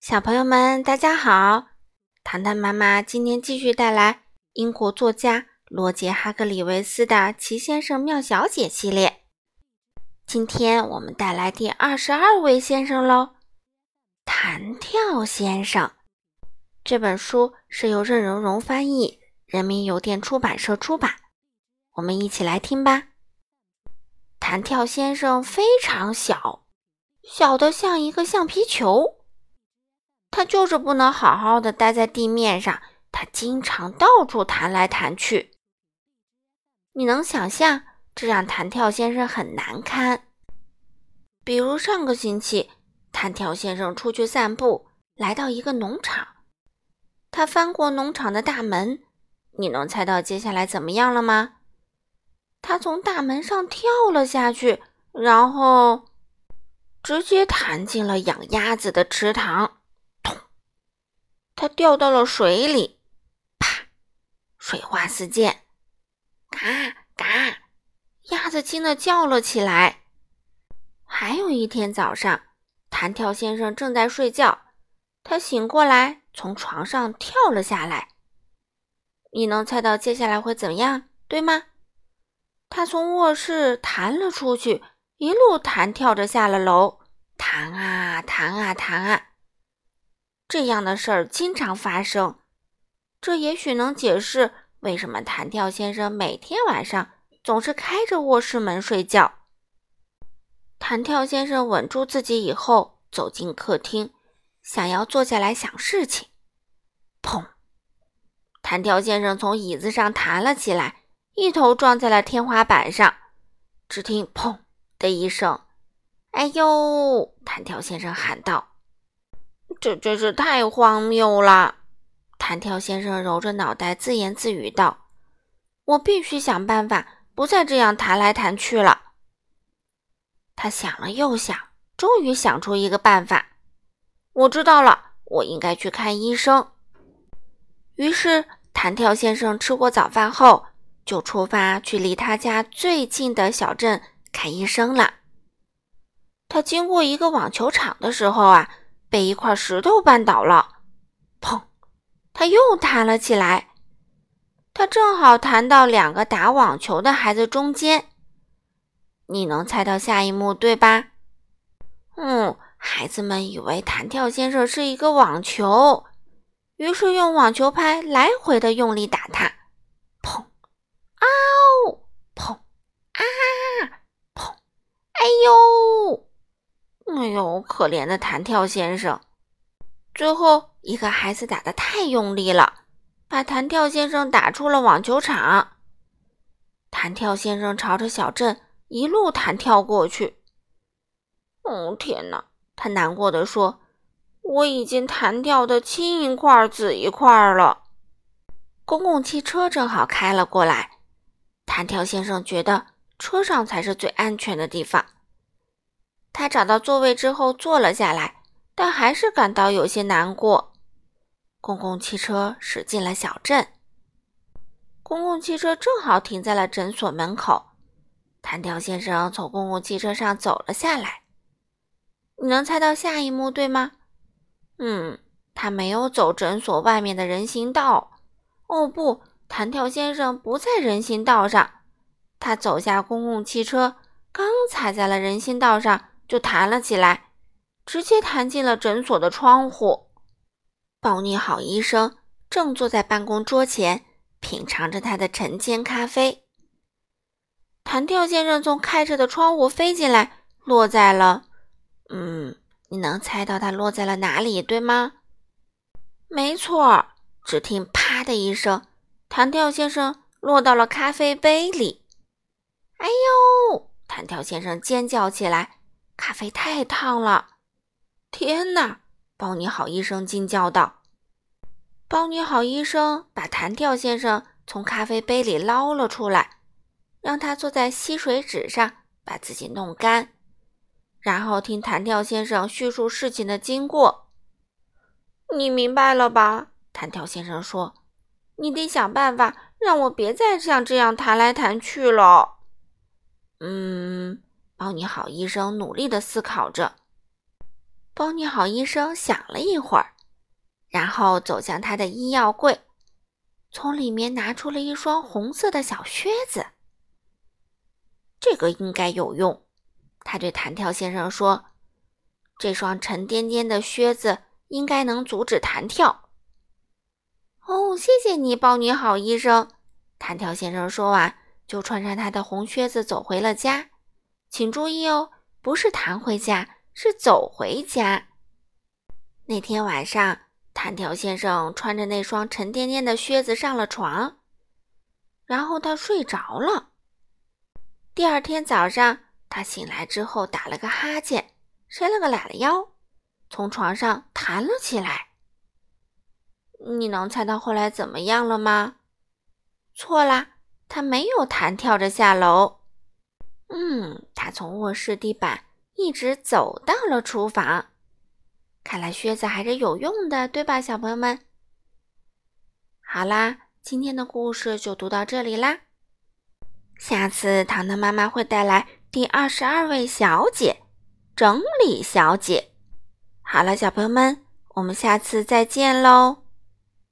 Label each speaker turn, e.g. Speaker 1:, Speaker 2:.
Speaker 1: 小朋友们，大家好！糖糖妈妈今天继续带来英国作家罗杰·哈格里维斯的《奇先生妙小姐》系列。今天我们带来第二十二位先生喽，弹跳先生。这本书是由任荣荣翻译，人民邮电出版社出版。我们一起来听吧。弹跳先生非常小，小的像一个橡皮球。他就是不能好好的待在地面上，他经常到处弹来弹去。你能想象这让弹跳先生很难堪？比如上个星期，弹跳先生出去散步，来到一个农场，他翻过农场的大门，你能猜到接下来怎么样了吗？他从大门上跳了下去，然后直接弹进了养鸭子的池塘。他掉到了水里，啪！水花四溅，嘎嘎！鸭子惊得叫了起来。还有一天早上，弹跳先生正在睡觉，他醒过来，从床上跳了下来。你能猜到接下来会怎么样，对吗？他从卧室弹了出去，一路弹跳着下了楼，弹啊弹啊弹啊。这样的事儿经常发生，这也许能解释为什么弹跳先生每天晚上总是开着卧室门睡觉。弹跳先生稳住自己以后，走进客厅，想要坐下来想事情。砰！弹跳先生从椅子上弹了起来，一头撞在了天花板上。只听“砰”的一声，“哎呦！”弹跳先生喊道。这真是太荒谬了！弹跳先生揉着脑袋自言自语道：“我必须想办法不再这样弹来弹去了。”他想了又想，终于想出一个办法。我知道了，我应该去看医生。于是，弹跳先生吃过早饭后，就出发去离他家最近的小镇看医生了。他经过一个网球场的时候啊。被一块石头绊倒了，砰！他又弹了起来。他正好弹到两个打网球的孩子中间。你能猜到下一幕对吧？嗯，孩子们以为弹跳先生是一个网球，于是用网球拍来回的用力打他。砰！嗷！砰！啊！砰！哎呦！哎呦，可怜的弹跳先生！最后一个孩子打的太用力了，把弹跳先生打出了网球场。弹跳先生朝着小镇一路弹跳过去。哦，天哪！他难过的说：“我已经弹跳的青一块紫一块了。”公共汽车正好开了过来，弹跳先生觉得车上才是最安全的地方。他找到座位之后坐了下来，但还是感到有些难过。公共汽车驶进了小镇，公共汽车正好停在了诊所门口。弹跳先生从公共汽车上走了下来。你能猜到下一幕对吗？嗯，他没有走诊所外面的人行道。哦不，弹跳先生不在人行道上。他走下公共汽车，刚踩在了人行道上。就弹了起来，直接弹进了诊所的窗户。包尼好医生正坐在办公桌前，品尝着他的晨间咖啡。弹跳先生从开着的窗户飞进来，落在了……嗯，你能猜到他落在了哪里，对吗？没错，只听“啪”的一声，弹跳先生落到了咖啡杯里。哎呦！弹跳先生尖叫起来。咖啡太烫了！天哪！包尼好医生惊叫道。包尼好医生把弹跳先生从咖啡杯里捞了出来，让他坐在吸水纸上，把自己弄干，然后听弹跳先生叙述事情的经过。你明白了吧？弹跳先生说：“你得想办法让我别再像这样弹来弹去了。”嗯。包尼好医生努力地思考着。包你好医生想了一会儿，然后走向他的医药柜，从里面拿出了一双红色的小靴子。这个应该有用，他对弹跳先生说：“这双沉甸甸的靴子应该能阻止弹跳。”哦，谢谢你，包你好医生。弹跳先生说完，就穿上他的红靴子走回了家。请注意哦，不是弹回家，是走回家。那天晚上，弹跳先生穿着那双沉甸甸的靴子上了床，然后他睡着了。第二天早上，他醒来之后打了个哈欠，伸了个懒腰，从床上弹了起来。你能猜到后来怎么样了吗？错啦，他没有弹跳着下楼。嗯，他从卧室地板一直走到了厨房。看来靴子还是有用的，对吧，小朋友们？好啦，今天的故事就读到这里啦。下次糖糖妈妈会带来第二十二位小姐，整理小姐。好了，小朋友们，我们下次再见喽。